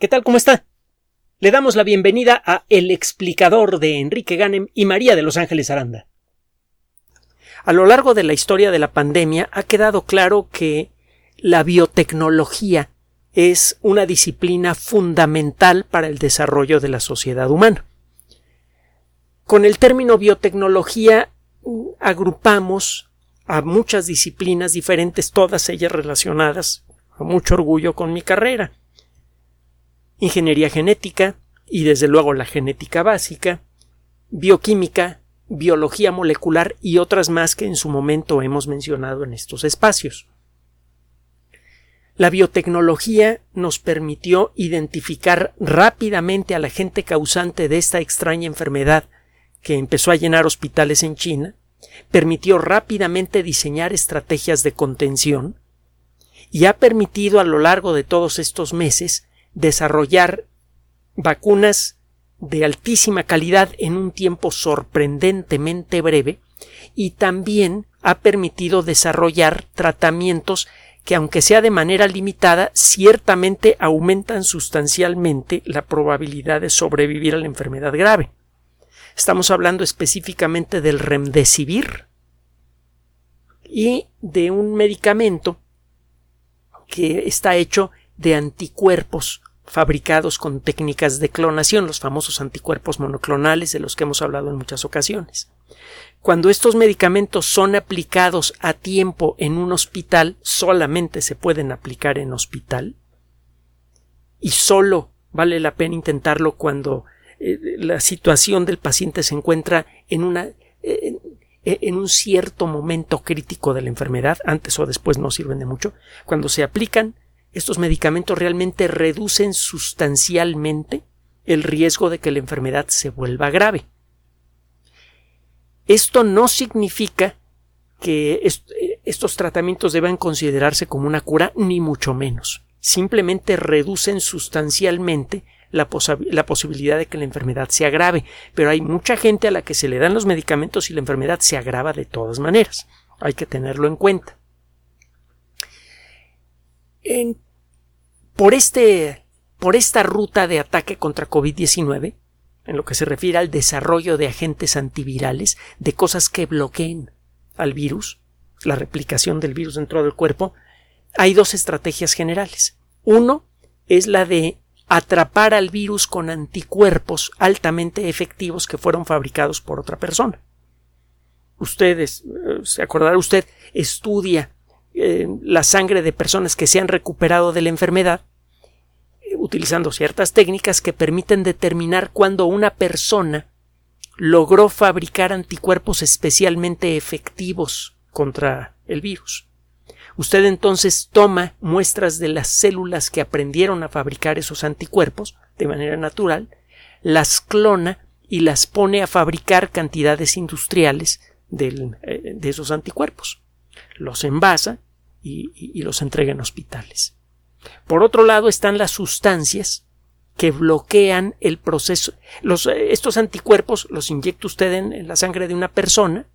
¿Qué tal? ¿Cómo está? Le damos la bienvenida a El explicador de Enrique Ganem y María de Los Ángeles Aranda. A lo largo de la historia de la pandemia ha quedado claro que la biotecnología es una disciplina fundamental para el desarrollo de la sociedad humana. Con el término biotecnología mm, agrupamos a muchas disciplinas diferentes, todas ellas relacionadas, a mucho orgullo, con mi carrera ingeniería genética y desde luego la genética básica, bioquímica, biología molecular y otras más que en su momento hemos mencionado en estos espacios. La biotecnología nos permitió identificar rápidamente al agente causante de esta extraña enfermedad que empezó a llenar hospitales en China, permitió rápidamente diseñar estrategias de contención y ha permitido a lo largo de todos estos meses desarrollar vacunas de altísima calidad en un tiempo sorprendentemente breve y también ha permitido desarrollar tratamientos que aunque sea de manera limitada, ciertamente aumentan sustancialmente la probabilidad de sobrevivir a la enfermedad grave. Estamos hablando específicamente del remdesivir y de un medicamento que está hecho de anticuerpos fabricados con técnicas de clonación, los famosos anticuerpos monoclonales de los que hemos hablado en muchas ocasiones. Cuando estos medicamentos son aplicados a tiempo en un hospital, solamente se pueden aplicar en hospital y solo vale la pena intentarlo cuando eh, la situación del paciente se encuentra en una en un cierto momento crítico de la enfermedad, antes o después no sirven de mucho, cuando se aplican estos medicamentos realmente reducen sustancialmente el riesgo de que la enfermedad se vuelva grave. Esto no significa que estos tratamientos deban considerarse como una cura, ni mucho menos. Simplemente reducen sustancialmente la, la, posibilidad de que la enfermedad se agrave. Pero hay mucha gente a la que se le dan los medicamentos y la enfermedad se agrava de todas maneras. Hay que tenerlo en cuenta. En por este por esta ruta de ataque contra COVID-19, en lo que se refiere al desarrollo de agentes antivirales, de cosas que bloqueen al virus, la replicación del virus dentro del cuerpo, hay dos estrategias generales. Uno es la de atrapar al virus con anticuerpos altamente efectivos que fueron fabricados por otra persona. Ustedes, eh, se acordará usted, estudia la sangre de personas que se han recuperado de la enfermedad, eh, utilizando ciertas técnicas que permiten determinar cuándo una persona logró fabricar anticuerpos especialmente efectivos contra el virus. Usted entonces toma muestras de las células que aprendieron a fabricar esos anticuerpos de manera natural, las clona y las pone a fabricar cantidades industriales eh, de esos anticuerpos. Los envasa y, los entrega en hospitales. Por otro lado están las sustancias que bloquean el proceso. estos anticuerpos los inyecta usted en, la sangre de una persona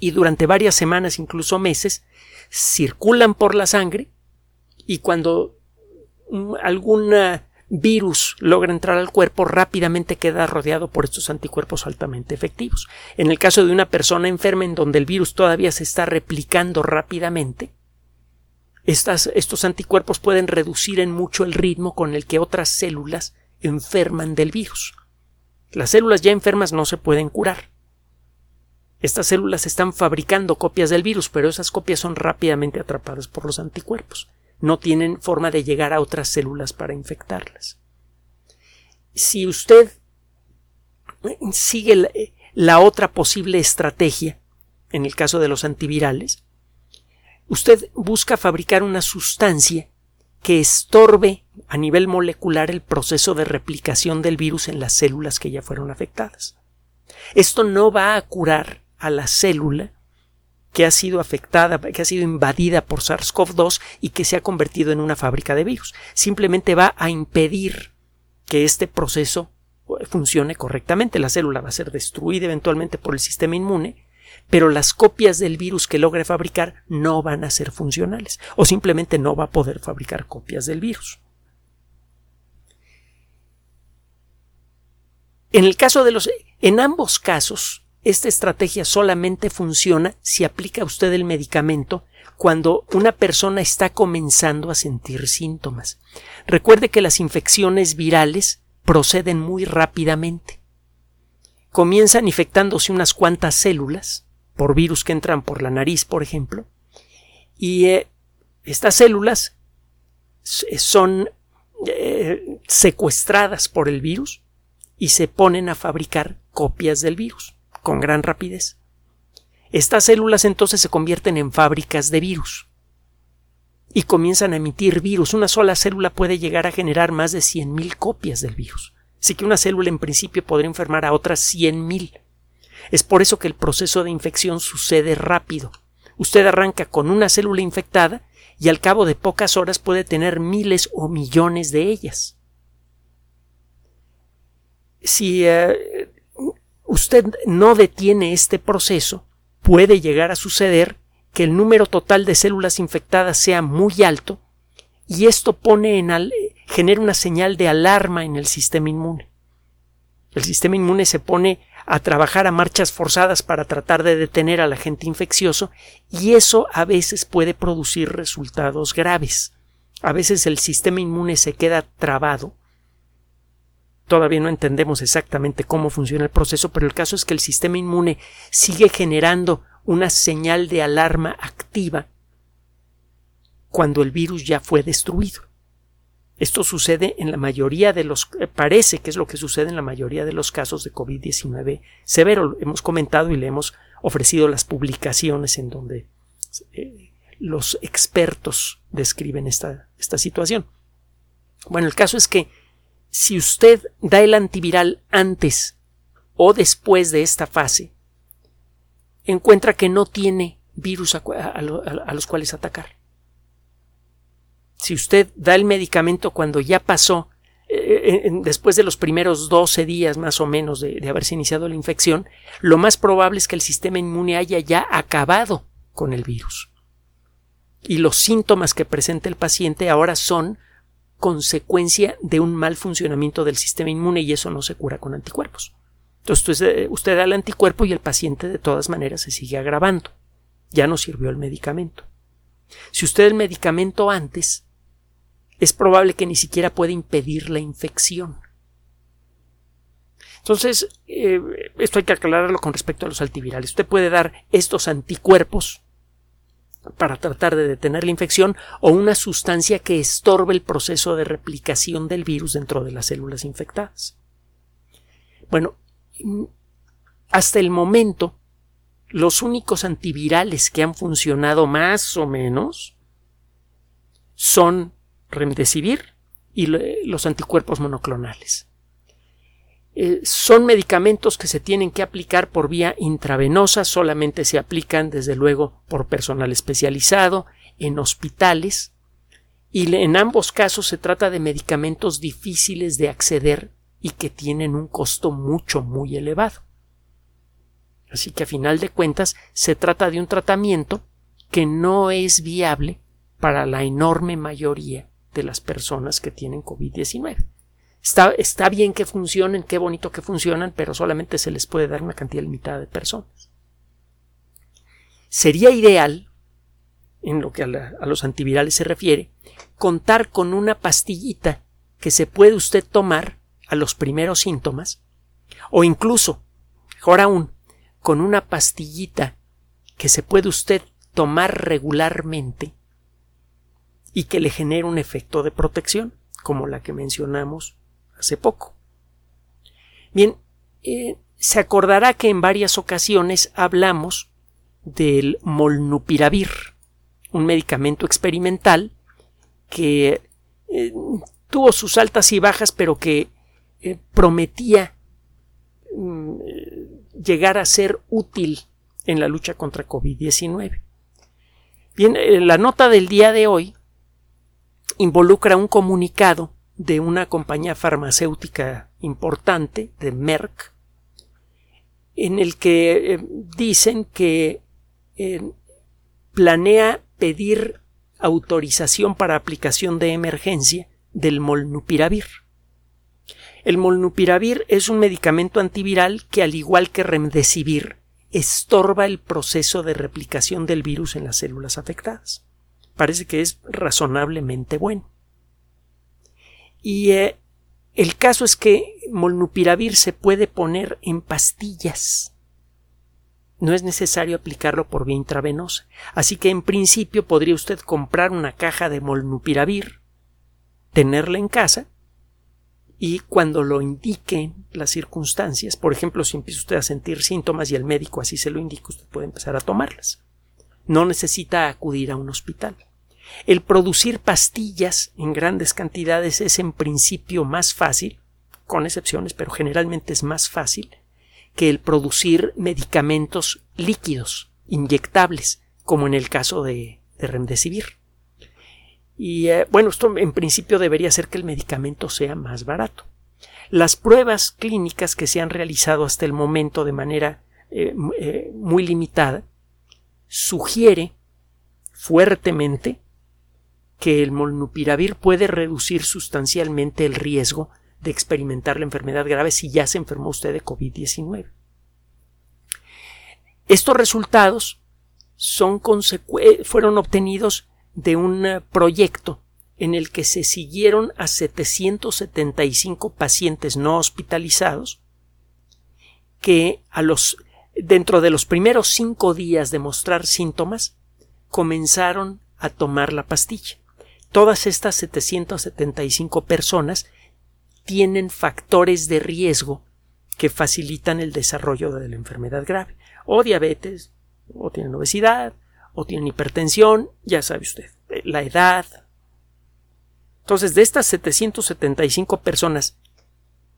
y durante varias semanas, incluso meses, circulan por la sangre y cuando algún virus logra entrar al cuerpo rápidamente queda rodeado por estos anticuerpos altamente efectivos. En el caso de una persona enferma en donde el virus todavía se está replicando rápidamente, estos anticuerpos pueden reducir en mucho el ritmo con el que otras células enferman del virus. Las células ya enfermas no se pueden curar. Estas células están fabricando copias del virus, pero esas copias son rápidamente atrapadas por los anticuerpos. No tienen forma de llegar a otras células para infectarlas. Si usted sigue la otra posible estrategia, en el caso de los antivirales, usted busca fabricar una sustancia que estorbe a nivel molecular el proceso de replicación del virus en las células que ya fueron afectadas. Esto no va a curar a la célula que ha sido afectada, que ha sido invadida por SARS-CoV-2 y que se ha convertido en una fábrica de virus. Simplemente va a impedir que este proceso funcione correctamente. La célula va a ser destruida eventualmente por el sistema inmune pero las copias del virus que logre fabricar no van a ser funcionales o simplemente no va a poder fabricar copias del virus. En el caso de los. En ambos casos, esta estrategia solamente funciona si aplica usted el medicamento cuando una persona está comenzando a sentir síntomas. Recuerde que las infecciones virales proceden muy rápidamente. Comienzan infectándose unas cuantas células, por virus que entran por la nariz, por ejemplo, y eh, estas células son eh, secuestradas por el virus y se ponen a fabricar copias del virus con gran rapidez. Estas células entonces se convierten en fábricas de virus y comienzan a emitir virus. Una sola célula puede llegar a generar más de 100.000 copias del virus. Así que una célula en principio podría enfermar a otras 100.000. Es por eso que el proceso de infección sucede rápido. Usted arranca con una célula infectada y al cabo de pocas horas puede tener miles o millones de ellas. Si eh, usted no detiene este proceso, puede llegar a suceder que el número total de células infectadas sea muy alto y esto pone en genera una señal de alarma en el sistema inmune. El sistema inmune se pone a trabajar a marchas forzadas para tratar de detener al agente infeccioso y eso a veces puede producir resultados graves. A veces el sistema inmune se queda trabado Todavía no entendemos exactamente cómo funciona el proceso, pero el caso es que el sistema inmune sigue generando una señal de alarma activa cuando el virus ya fue destruido. Esto sucede en la mayoría de los eh, parece que es lo que sucede en la mayoría de los casos de COVID-19 severo. Hemos comentado y le hemos ofrecido las publicaciones en donde eh, los expertos describen esta, esta situación. Bueno, el caso es que si usted da el antiviral antes o después de esta fase, encuentra que no tiene virus a, los cuales atacar. Si usted da el medicamento cuando ya pasó, eh, eh, después de los primeros 12 días más o menos de, de haberse iniciado la infección, lo más probable es que el sistema inmune haya ya acabado con el virus. Y los síntomas que presenta el paciente ahora son consecuencia de un mal funcionamiento del sistema inmune y eso no se cura con anticuerpos. Entonces usted, da el anticuerpo y el paciente de todas maneras se sigue agravando. Ya no sirvió el medicamento. Si usted el medicamento antes, es probable que ni siquiera pueda impedir la infección. Entonces, eh, esto hay que aclararlo con respecto a los antivirales. Usted puede dar estos anticuerpos para tratar de detener la infección o una sustancia que estorbe el proceso de replicación del virus dentro de las células infectadas. Bueno, hasta el momento, los únicos antivirales que han funcionado más o menos son Remdesivir y los anticuerpos monoclonales. Eh, son medicamentos que se tienen que aplicar por vía intravenosa, solamente se aplican desde luego por personal especializado, en hospitales, y en ambos casos se trata de medicamentos difíciles de acceder y que tienen un costo mucho muy elevado. Así que a final de cuentas se trata de un tratamiento que no es viable para la enorme mayoría de las personas que tienen COVID-19. Está, bien que funcionen, qué bonito que funcionan, pero solamente se les puede dar una cantidad limitada de personas. Sería ideal, en lo que a, a los antivirales se refiere, contar con una pastillita que se puede usted tomar a los primeros síntomas, o incluso, mejor aún, con una pastillita que se puede usted tomar regularmente y que le genere un efecto de protección, como la que mencionamos hace poco. Bien, eh, se acordará que en varias ocasiones hablamos del molnupiravir, un medicamento experimental que eh, tuvo sus altas y bajas, pero que eh, prometía mm, llegar a ser útil en la lucha contra COVID-19. Bien, la nota del día de hoy involucra un comunicado de una compañía farmacéutica importante, de Merck, en el que eh, dicen que eh, planea pedir autorización para aplicación de emergencia del molnupiravir. El molnupiravir es un medicamento antiviral que, al igual que remdesivir, estorba el proceso de replicación del virus en las células afectadas. Parece que es razonablemente bueno. Y eh, el caso es que molnupiravir se puede poner en pastillas. No es necesario aplicarlo por vía intravenosa. Así que en principio podría usted comprar una caja de molnupiravir, tenerla en casa y cuando lo indiquen las circunstancias, por ejemplo, si empieza usted a sentir síntomas y el médico así se lo indica, usted puede empezar a tomarlas. No necesita acudir a un hospital. El producir pastillas en grandes cantidades es en principio más fácil, con excepciones, pero generalmente es más fácil que el producir medicamentos líquidos, inyectables, como en el caso de, de Remdesivir. Y eh, bueno, esto en principio debería ser que el medicamento sea más barato. Las pruebas clínicas que se han realizado hasta el momento de manera eh, eh, muy limitada sugiere fuertemente que el molnupiravir puede reducir sustancialmente el riesgo de experimentar la enfermedad grave si ya se enfermó usted de COVID-19. Estos resultados fueron obtenidos de un proyecto en el que se siguieron a 775 pacientes no hospitalizados que a los dentro de los primeros cinco días de mostrar síntomas comenzaron a tomar la pastilla. Todas estas 775 personas tienen factores de riesgo que facilitan el desarrollo de la enfermedad grave, o diabetes, o tienen obesidad, o tienen hipertensión, ya sabe usted, eh, la edad. Entonces, de estas 775 personas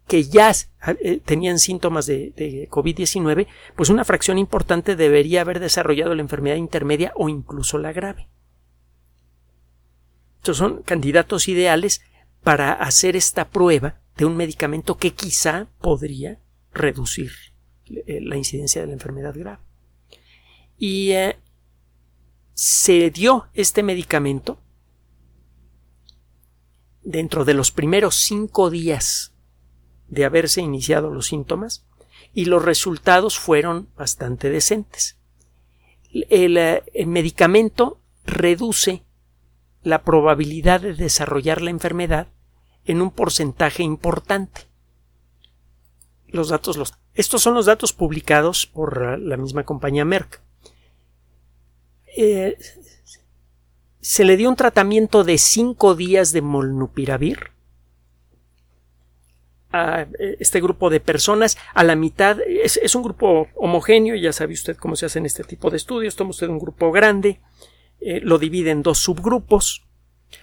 que ya eh, tenían síntomas de, COVID-19, pues una fracción importante debería haber desarrollado la enfermedad intermedia o incluso la grave. Estos son candidatos ideales para hacer esta prueba de un medicamento que quizá podría reducir eh, la incidencia de la enfermedad grave. Y se dio este medicamento dentro de los primeros cinco días de haberse iniciado los síntomas y los resultados fueron bastante decentes. El, eh, estimado reduce la probabilidad de desarrollar la enfermedad en un porcentaje importante. Los datos estos son los datos publicados por la misma compañía Merck. Eh, se le dio un tratamiento de cinco días de molnupiravir a eh, este grupo de personas. A la mitad es, un grupo homogéneo, ya sabe usted cómo se hacen este tipo de estudios. Toma usted un grupo grande, eh, lo divide en dos subgrupos.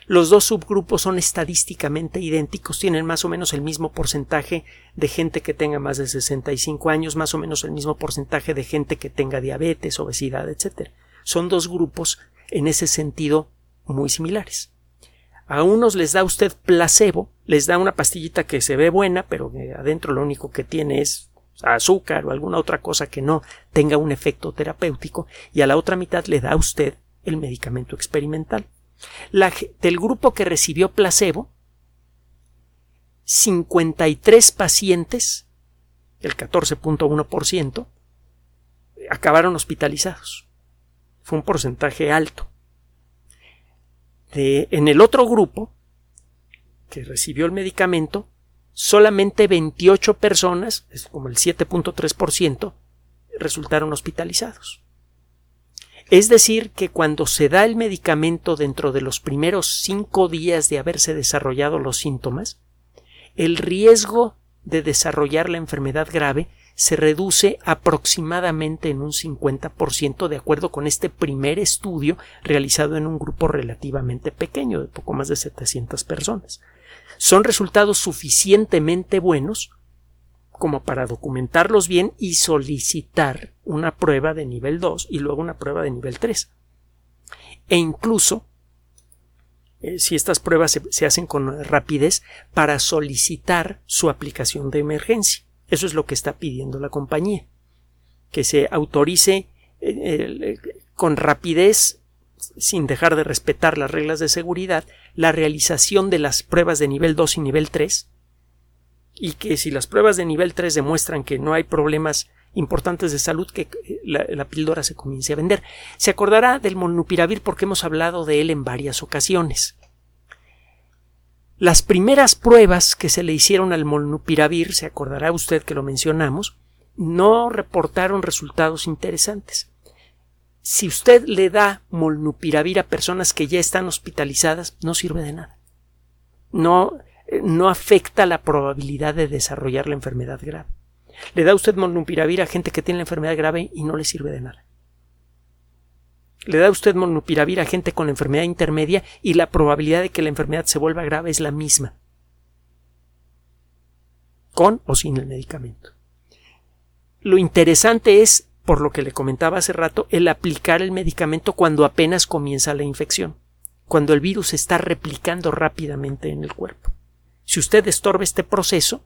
Los dos subgrupos son estadísticamente idénticos, tienen más o menos el mismo porcentaje de gente que tenga más de 65 años, más o menos el mismo porcentaje de gente que tenga diabetes, obesidad, etc son dos grupos en ese sentido muy similares. A unos les da usted placebo, les da una pastillita que se ve buena, pero que adentro lo único que tiene es azúcar o alguna otra cosa que no tenga un efecto terapéutico, y a la otra mitad le da usted el medicamento experimental. del grupo que recibió placebo, 53 pacientes, el 14.1%, acabaron hospitalizados fue un porcentaje alto. en el otro grupo, que recibió el medicamento, solamente 28 personas, es como el 7.3%, resultaron hospitalizados. Es decir, que cuando se da el medicamento dentro de los primeros cinco días de haberse desarrollado los síntomas, el riesgo de desarrollar la enfermedad grave se reduce aproximadamente en un 50% de acuerdo con este primer estudio realizado en un grupo relativamente pequeño de poco más de 700 personas. Son resultados suficientemente buenos como para documentarlos bien y solicitar una prueba de nivel 2 y luego una prueba de nivel 3. E incluso, eh, si estas pruebas se, se hacen con rapidez, para solicitar su aplicación de emergencia. Eso es lo que está pidiendo la compañía. Que se autorice eh, eh, con rapidez, sin dejar de respetar las reglas de seguridad, la realización de las pruebas de nivel 2 y nivel 3 y que si las pruebas de nivel 3 demuestran que no hay problemas importantes de salud que eh, la, píldora se comience a vender. Se acordará del molnupiravir porque hemos hablado de él en varias ocasiones. Las primeras pruebas que se le hicieron al molnupiravir, se acordará usted que lo mencionamos, no reportaron resultados interesantes. Si usted le da molnupiravir a personas que ya están hospitalizadas, no sirve de nada. No, eh, no afecta la probabilidad de desarrollar la enfermedad grave. Le da usted molnupiravir a gente que tiene la enfermedad grave y no le sirve de nada. Le da usted molnupiravir a gente con enfermedad intermedia y la probabilidad de que la enfermedad se vuelva grave es la misma. Con o sin el medicamento. Lo interesante es, por lo que le comentaba hace rato, el aplicar el medicamento cuando apenas comienza la infección, cuando el virus está replicando rápidamente en el cuerpo. Si usted estorba este proceso,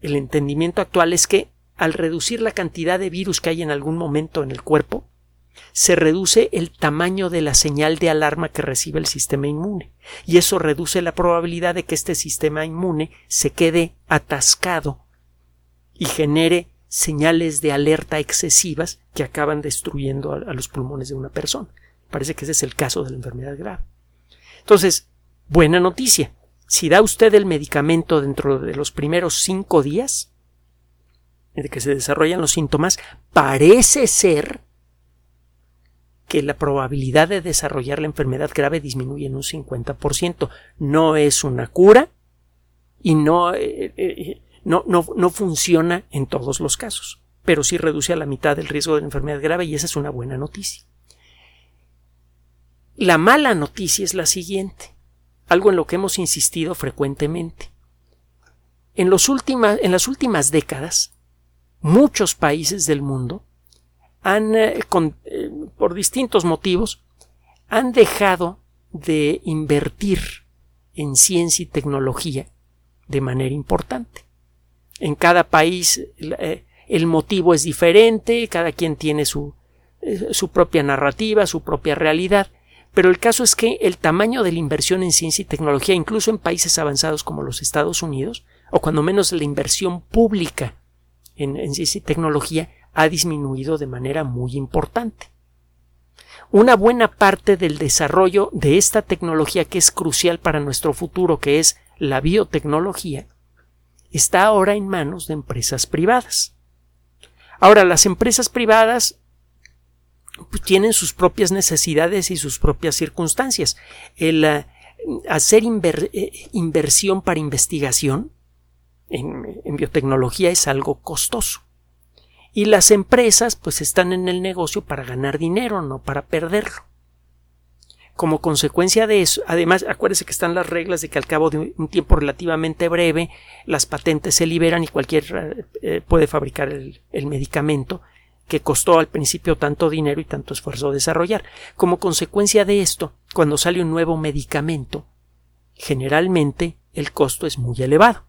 el entendimiento actual es que al reducir la cantidad de virus que hay en algún momento en el cuerpo, se reduce el tamaño de la señal de alarma que recibe el sistema inmune, y eso reduce la probabilidad de que este sistema inmune se quede atascado y genere señales de alerta excesivas que acaban destruyendo a, los pulmones de una persona. Parece que ese es el caso de la enfermedad grave. Entonces, buena noticia si da usted el medicamento dentro de los primeros cinco días de que se desarrollan los síntomas, parece ser que la probabilidad de desarrollar la enfermedad grave disminuye en un 50%. No es una cura y no, eh, eh, no, no, no funciona en todos los casos, pero sí reduce a la mitad el riesgo de enfermedad grave y esa es una buena noticia. La mala noticia es la siguiente algo en lo que hemos insistido frecuentemente. En, los en las últimas décadas, muchos países del mundo han, eh, eh, por distintos motivos, han dejado de invertir en ciencia y tecnología de manera importante. En cada país eh, el motivo es diferente, cada quien tiene su, su propia narrativa, su propia realidad, pero el caso es que el tamaño de la inversión en ciencia y tecnología, incluso en países avanzados como los Estados Unidos, o cuando menos la inversión pública en, ciencia y tecnología, ha disminuido de manera muy importante. Una buena parte del desarrollo de esta tecnología que es crucial para nuestro futuro, que es la biotecnología, está ahora en manos de empresas privadas. Ahora, las empresas privadas pues, tienen sus propias necesidades y sus propias circunstancias. El eh, hacer eh, inversión para investigación en, en, biotecnología es algo costoso. Y las empresas pues están en el negocio para ganar dinero, no para perderlo. Como consecuencia de eso, además, acuérdese que están las reglas de que al cabo de un tiempo relativamente breve las patentes se liberan y cualquiera eh, puede fabricar el medicamento que costó al principio tanto dinero y tanto esfuerzo desarrollar. Como consecuencia de esto, cuando sale un nuevo medicamento, generalmente el costo es muy elevado.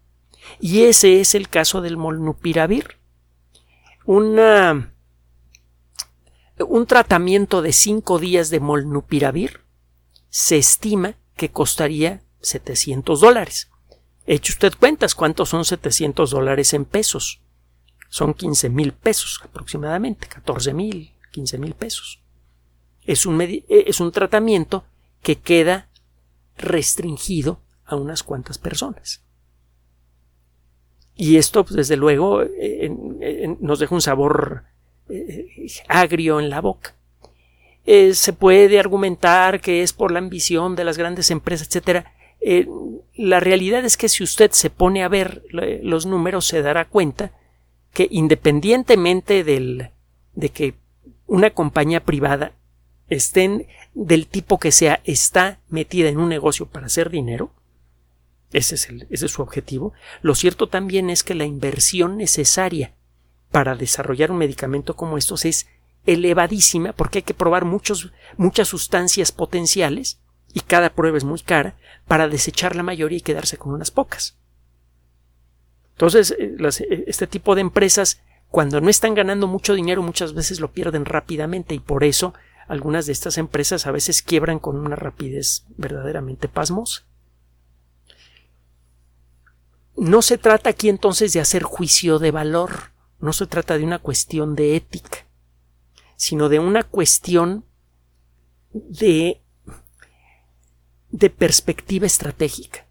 Y ese es el caso del molnupiravir. Una, un tratamiento de cinco días de molnupiravir se estima que costaría 700 dólares. Eche usted cuentas cuántos son 700 dólares en pesos son 15 mil pesos aproximadamente, 14 mil, 15 mil pesos. Es un, eh, es un tratamiento que queda restringido a unas cuantas personas. Y esto, pues, desde luego, nos deja un sabor eh, agrio en la boca. Eh, se puede argumentar que es por la ambición de las grandes empresas, etcétera. la realidad es que si usted se pone a ver los números se dará cuenta que independientemente del, de que una compañía privada estén del tipo que sea, está metida en un negocio para hacer dinero, ese es, su objetivo, lo cierto también es que la inversión necesaria para desarrollar un medicamento como estos es elevadísima porque hay que probar muchos, muchas sustancias potenciales y cada prueba es muy cara para desechar la mayoría y quedarse con unas pocas. Entonces, eh, eh, este tipo de empresas, cuando no están ganando mucho dinero, muchas veces lo pierden rápidamente y por eso algunas de estas empresas a veces quiebran con una rapidez verdaderamente pasmosa. No se trata aquí entonces de hacer juicio de valor, no se trata de una cuestión de ética, sino de una cuestión de, de perspectiva estratégica.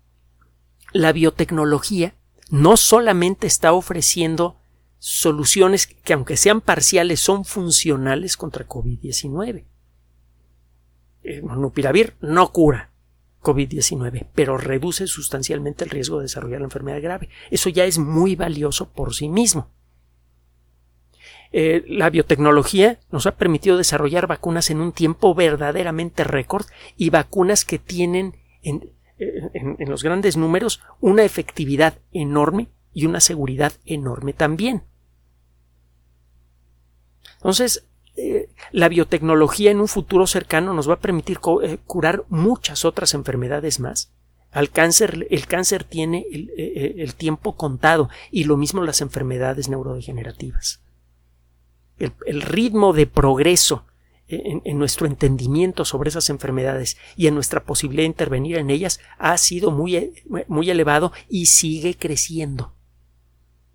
La biotecnología no solamente está ofreciendo soluciones que aunque sean parciales son funcionales contra COVID-19. El monopiravir no cura COVID-19, pero reduce sustancialmente el riesgo de desarrollar la enfermedad grave. Eso ya es muy valioso por sí mismo. Eh, la biotecnología nos ha permitido desarrollar vacunas en un tiempo verdaderamente récord y vacunas que tienen en, en los grandes números una efectividad enorme y una seguridad enorme también. Entonces, la biotecnología en un futuro cercano nos va a permitir eh, curar muchas otras enfermedades más. Al cáncer, el cáncer tiene el, eh, tiempo contado y lo mismo las enfermedades neurodegenerativas. El, ritmo de progreso en, en, nuestro entendimiento sobre esas enfermedades y en nuestra posibilidad de intervenir en ellas ha sido muy, muy elevado y sigue creciendo.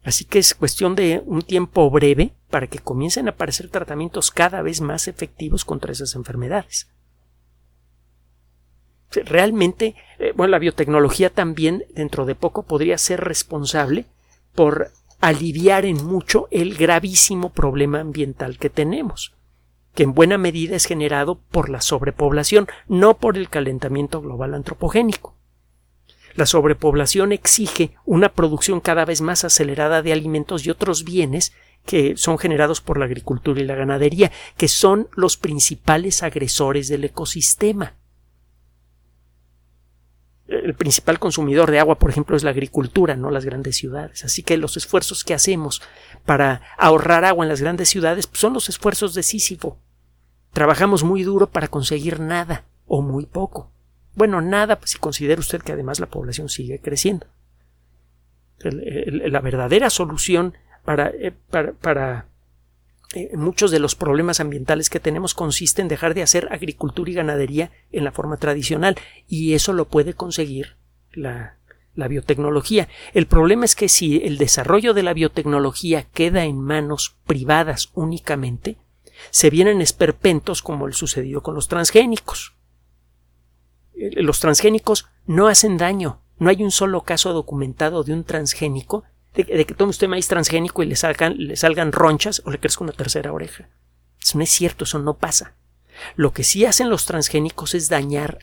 Así que es cuestión de un tiempo breve para que comiencen a aparecer tratamientos cada vez más efectivos contra esas enfermedades. Realmente, eh, bueno, la biotecnología también dentro de poco podría ser responsable por aliviar en mucho el gravísimo problema ambiental que tenemos, que en buena medida es generado por la sobrepoblación, no por el calentamiento global antropogénico. La sobrepoblación exige una producción cada vez más acelerada de alimentos y otros bienes que son generados por la agricultura y la ganadería, que son los principales agresores del ecosistema. El principal consumidor de agua, por ejemplo, es la agricultura, no las grandes ciudades. Así que los esfuerzos que hacemos para ahorrar agua en las grandes ciudades pues, son los esfuerzos de Sísifo. Trabajamos muy duro para conseguir nada o muy poco. Bueno, nada pues, si considera usted que además la población sigue creciendo. la verdadera solución para, eh, para, eh, muchos de los problemas ambientales que tenemos consiste en dejar de hacer agricultura y ganadería en la forma tradicional y eso lo puede conseguir la, la biotecnología. El problema es que si el desarrollo de la biotecnología queda en manos privadas únicamente, se vienen esperpentos como el sucedido con los transgénicos. Eh, los transgénicos no hacen daño. No hay un solo caso documentado de un transgénico de, que tome usted maíz transgénico y le salgan, le salgan ronchas o le crezca una tercera oreja. Eso no es cierto, eso no pasa. Lo que sí hacen los transgénicos es dañar,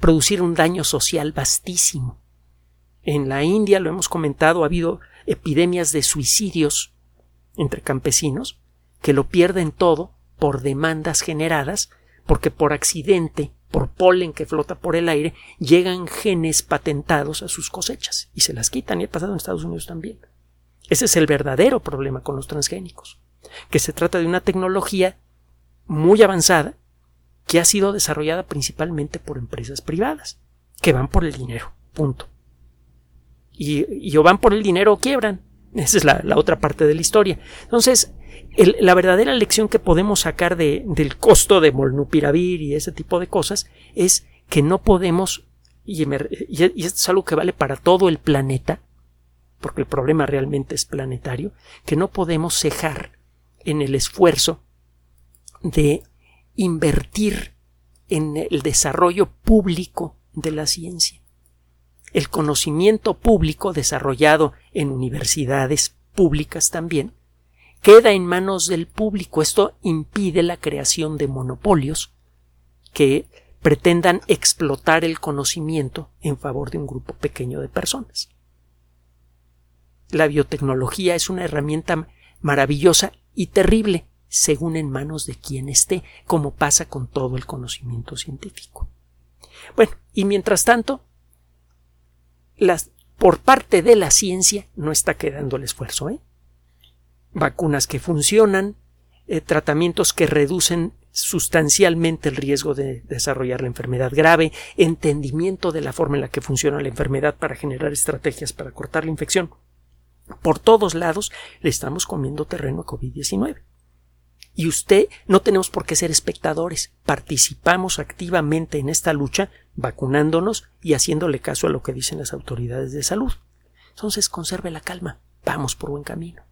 producir un daño social vastísimo. En la India, lo hemos comentado, ha habido epidemias de suicidios entre campesinos que lo pierden todo por demandas generadas porque por accidente por polen que flota por el aire, llegan genes patentados a sus cosechas y se las quitan y ha pasado en Estados Unidos también. Ese es el verdadero problema con los transgénicos, que se trata de una tecnología muy avanzada que ha sido desarrollada principalmente por empresas privadas, que van por el dinero, punto. Y, o van por el dinero o quiebran. Esa es la otra parte de la historia. Entonces, la verdadera lección que podemos sacar del costo de molnupiravir y ese tipo de cosas es que no podemos, y, y, esto es algo que vale para todo el planeta, porque el problema realmente es planetario, que no podemos cejar en el esfuerzo de invertir en el desarrollo público de la ciencia. El conocimiento público desarrollado en universidades públicas también queda en manos del público. Esto impide la creación de monopolios que pretendan explotar el conocimiento en favor de un grupo pequeño de personas. La biotecnología es una herramienta maravillosa y terrible según en manos de quien esté, como pasa con todo el conocimiento científico. Bueno, y mientras tanto, las, por parte de la ciencia no está quedando el esfuerzo, ¿eh? vacunas que funcionan, eh, tratamientos que reducen sustancialmente el riesgo de desarrollar la enfermedad grave, entendimiento de la forma en la que funciona la enfermedad para generar estrategias para cortar la infección. Por todos lados le estamos comiendo terreno a COVID-19. Y usted no tenemos por qué ser espectadores. Participamos activamente en esta lucha, vacunándonos y haciéndole caso a lo que dicen las autoridades de salud. Entonces conserve la calma. Vamos por buen camino.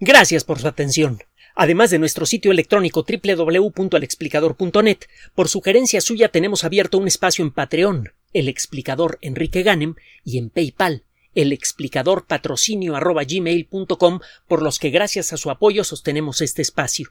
Gracias por su atención. Además de nuestro sitio electrónico www.alexplicador.net, por sugerencia suya tenemos abierto un espacio en Patreon, el explicador Enrique Ganem, y en PayPal, el explicador patrocinio por los que gracias a su apoyo sostenemos este espacio.